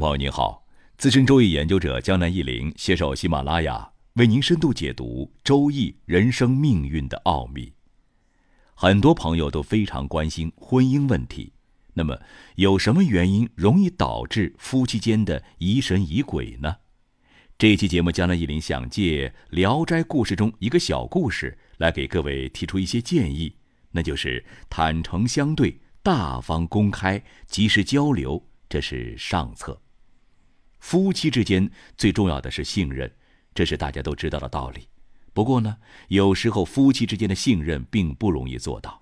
朋友您好，资深周易研究者江南一林携手喜马拉雅为您深度解读周易人生命运的奥秘。很多朋友都非常关心婚姻问题，那么有什么原因容易导致夫妻间的疑神疑鬼呢？这一期节目，江南一林想借《聊斋故事》中一个小故事来给各位提出一些建议，那就是坦诚相对、大方公开、及时交流，这是上策。夫妻之间最重要的是信任，这是大家都知道的道理。不过呢，有时候夫妻之间的信任并不容易做到。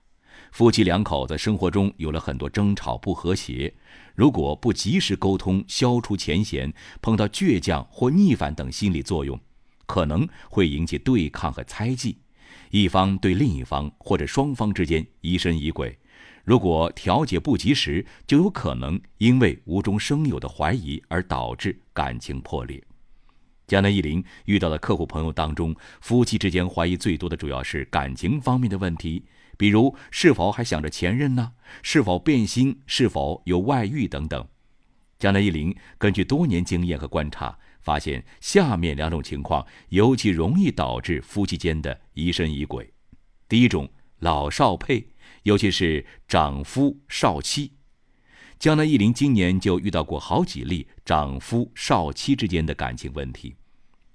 夫妻两口子生活中有了很多争吵不和谐，如果不及时沟通，消除前嫌，碰到倔强或逆反等心理作用，可能会引起对抗和猜忌，一方对另一方或者双方之间疑神疑鬼。如果调解不及时，就有可能因为无中生有的怀疑而导致感情破裂。江南一林遇到的客户朋友当中，夫妻之间怀疑最多的主要是感情方面的问题。比如是否还想着前任呢？是否变心？是否有外遇等等？江南一林根据多年经验和观察，发现下面两种情况尤其容易导致夫妻间的疑神疑鬼。第一种，老少配，尤其是长夫少妻。江南一林今年就遇到过好几例长夫少妻之间的感情问题。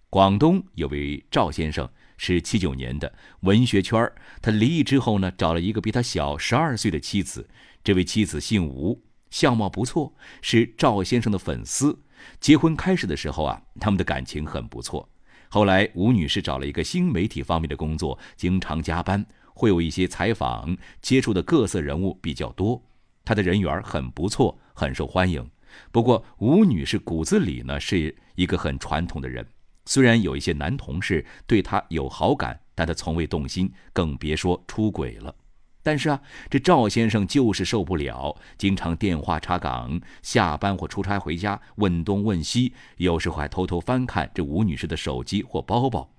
广东有位赵先生。是七九年的文学圈他离异之后呢，找了一个比他小十二岁的妻子。这位妻子姓吴，相貌不错，是赵先生的粉丝。结婚开始的时候啊，他们的感情很不错。后来吴女士找了一个新媒体方面的工作，经常加班，会有一些采访，接触的各色人物比较多。她的人缘很不错，很受欢迎。不过吴女士骨子里呢，是一个很传统的人。虽然有一些男同事对她有好感，但她从未动心，更别说出轨了。但是啊，这赵先生就是受不了，经常电话查岗，下班或出差回家问东问西，有时候还偷偷翻看这吴女士的手机或包包。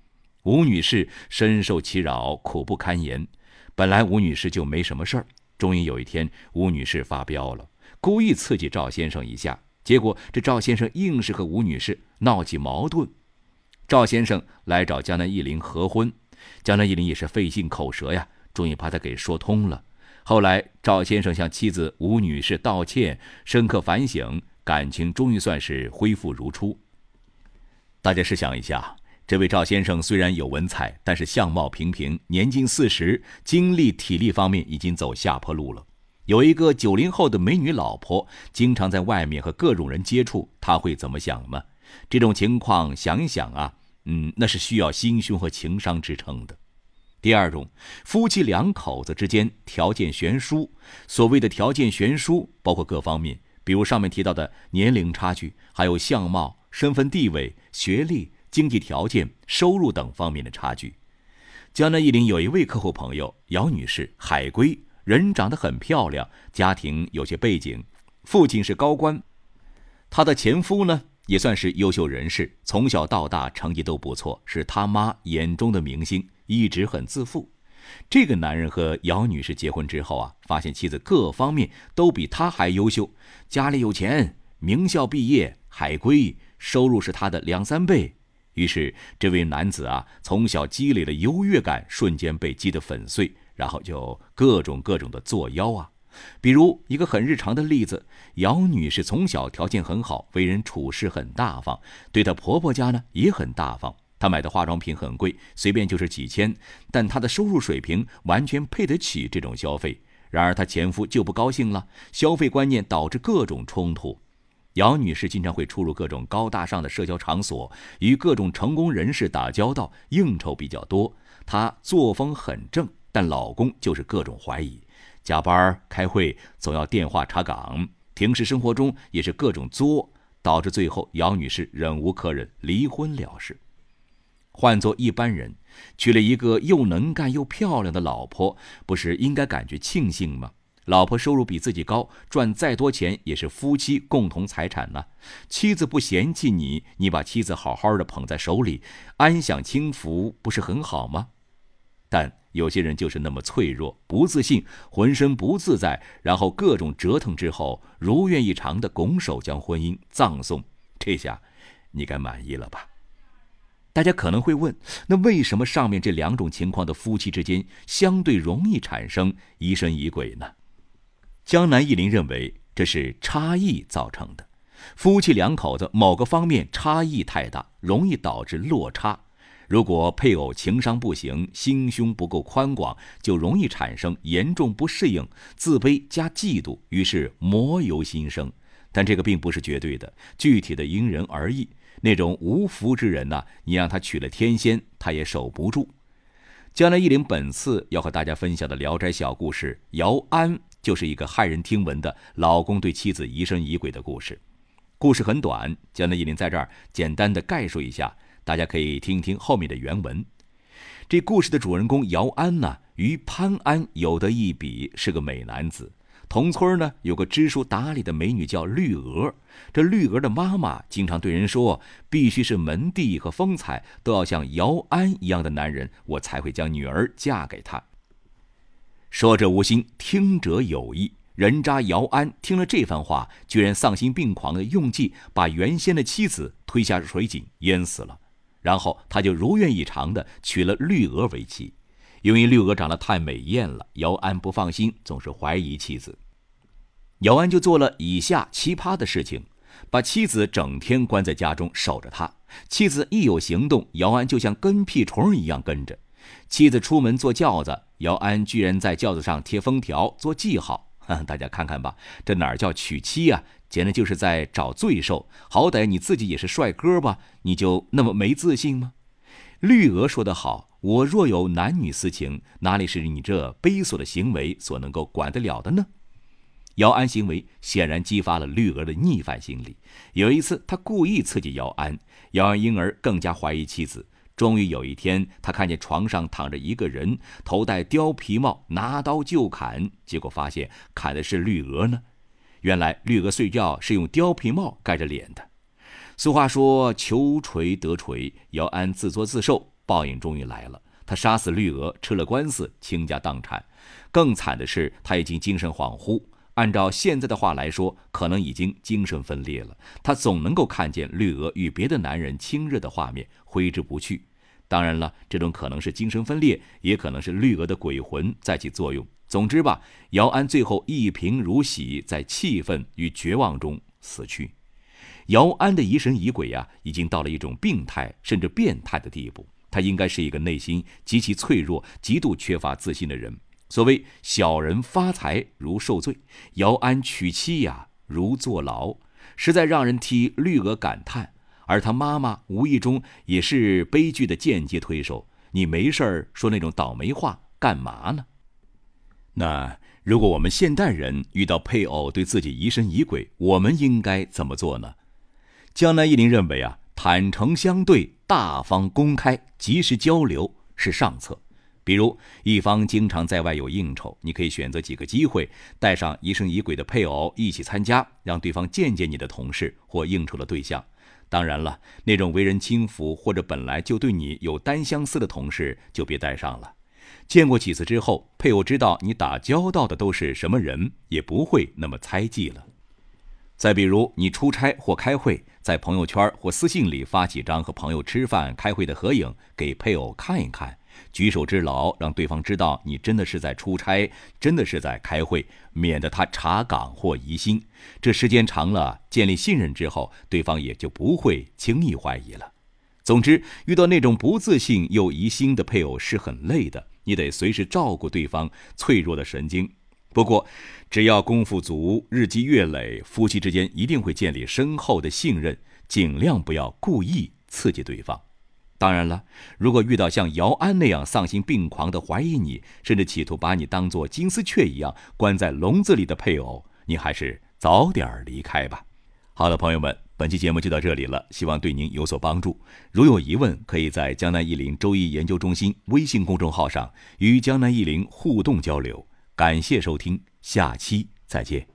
吴女士深受其扰，苦不堪言。本来吴女士就没什么事儿，终于有一天，吴女士发飙了，故意刺激赵先生一下，结果这赵先生硬是和吴女士闹起矛盾。赵先生来找江南忆林合婚，江南忆林也是费尽口舌呀，终于把他给说通了。后来赵先生向妻子吴女士道歉，深刻反省，感情终于算是恢复如初。大家试想一下，这位赵先生虽然有文采，但是相貌平平，年近四十，精力体力方面已经走下坡路了。有一个九零后的美女老婆，经常在外面和各种人接触，他会怎么想吗？这种情况想一想啊，嗯，那是需要心胸和情商支撑的。第二种，夫妻两口子之间条件悬殊。所谓的条件悬殊，包括各方面，比如上面提到的年龄差距，还有相貌、身份地位、学历、经济条件、收入等方面的差距。江南一林有一位客户朋友姚女士，海归，人长得很漂亮，家庭有些背景，父亲是高官，她的前夫呢？也算是优秀人士，从小到大成绩都不错，是他妈眼中的明星，一直很自负。这个男人和姚女士结婚之后啊，发现妻子各方面都比他还优秀，家里有钱，名校毕业，海归，收入是他的两三倍。于是这位男子啊，从小积累的优越感瞬间被击得粉碎，然后就各种各种的作妖啊。比如一个很日常的例子，姚女士从小条件很好，为人处事很大方，对她婆婆家呢也很大方。她买的化妆品很贵，随便就是几千，但她的收入水平完全配得起这种消费。然而她前夫就不高兴了，消费观念导致各种冲突。姚女士经常会出入各种高大上的社交场所，与各种成功人士打交道，应酬比较多。她作风很正，但老公就是各种怀疑。加班开会总要电话查岗，平时生活中也是各种作，导致最后姚女士忍无可忍，离婚了事。换做一般人，娶了一个又能干又漂亮的老婆，不是应该感觉庆幸吗？老婆收入比自己高，赚再多钱也是夫妻共同财产呢。妻子不嫌弃你，你把妻子好好的捧在手里，安享清福，不是很好吗？但。有些人就是那么脆弱、不自信，浑身不自在，然后各种折腾之后，如愿以偿的拱手将婚姻葬送。这下，你该满意了吧？大家可能会问，那为什么上面这两种情况的夫妻之间相对容易产生疑神疑鬼呢？江南一林认为，这是差异造成的。夫妻两口子某个方面差异太大，容易导致落差。如果配偶情商不行，心胸不够宽广，就容易产生严重不适应、自卑加嫉妒，于是魔由心生。但这个并不是绝对的，具体的因人而异。那种无福之人呢，你让他娶了天仙，他也守不住。江南一林本次要和大家分享的《聊斋小故事》，姚安就是一个骇人听闻的老公对妻子疑神疑鬼的故事。故事很短，江南一林在这儿简单的概述一下。大家可以听一听后面的原文。这故事的主人公姚安呢，与潘安有得一比，是个美男子。同村呢有个知书达理的美女叫绿娥。这绿娥的妈妈经常对人说：“必须是门第和风采都要像姚安一样的男人，我才会将女儿嫁给他。”说者无心，听者有意。人渣姚安听了这番话，居然丧心病狂的用计把原先的妻子推下水井淹死了。然后他就如愿以偿的娶了绿娥为妻，因为绿娥长得太美艳了，姚安不放心，总是怀疑妻子。姚安就做了以下奇葩的事情：把妻子整天关在家中守着他，妻子一有行动，姚安就像跟屁虫一样跟着。妻子出门坐轿子，姚安居然在轿子上贴封条做记号。大家看看吧，这哪儿叫娶妻呀？简直就是在找罪受！好歹你自己也是帅哥吧？你就那么没自信吗？绿娥说得好：“我若有男女私情，哪里是你这卑琐的行为所能够管得了的呢？”姚安行为显然激发了绿娥的逆反心理。有一次，他故意刺激姚安，姚安因而更加怀疑妻子。终于有一天，他看见床上躺着一个人，头戴貂皮帽，拿刀就砍，结果发现砍的是绿娥呢。原来绿娥睡觉是用貂皮帽盖着脸的。俗话说“求锤得锤”，姚安自作自受，报应终于来了。他杀死绿娥，吃了官司，倾家荡产。更惨的是，他已经精神恍惚。按照现在的话来说，可能已经精神分裂了。他总能够看见绿娥与别的男人亲热的画面，挥之不去。当然了，这种可能是精神分裂，也可能是绿娥的鬼魂在起作用。总之吧，姚安最后一贫如洗，在气愤与绝望中死去。姚安的疑神疑鬼呀，已经到了一种病态甚至变态的地步。他应该是一个内心极其脆弱、极度缺乏自信的人。所谓小人发财如受罪，姚安娶妻呀如坐牢，实在让人替绿娥感叹。而他妈妈无意中也是悲剧的间接推手。你没事儿说那种倒霉话干嘛呢？那如果我们现代人遇到配偶对自己疑神疑鬼，我们应该怎么做呢？江南一林认为啊，坦诚相对、大方公开、及时交流是上策。比如一方经常在外有应酬，你可以选择几个机会，带上疑神疑鬼的配偶一起参加，让对方见见你的同事或应酬的对象。当然了，那种为人轻浮或者本来就对你有单相思的同事就别带上了。见过几次之后，配偶知道你打交道的都是什么人，也不会那么猜忌了。再比如，你出差或开会，在朋友圈或私信里发几张和朋友吃饭、开会的合影给配偶看一看，举手之劳，让对方知道你真的是在出差，真的是在开会，免得他查岗或疑心。这时间长了，建立信任之后，对方也就不会轻易怀疑了。总之，遇到那种不自信又疑心的配偶是很累的。你得随时照顾对方脆弱的神经。不过，只要功夫足，日积月累，夫妻之间一定会建立深厚的信任。尽量不要故意刺激对方。当然了，如果遇到像姚安那样丧心病狂的怀疑你，甚至企图把你当做金丝雀一样关在笼子里的配偶，你还是早点离开吧。好了，朋友们。本期节目就到这里了，希望对您有所帮助。如有疑问，可以在江南易林周易研究中心微信公众号上与江南易林互动交流。感谢收听，下期再见。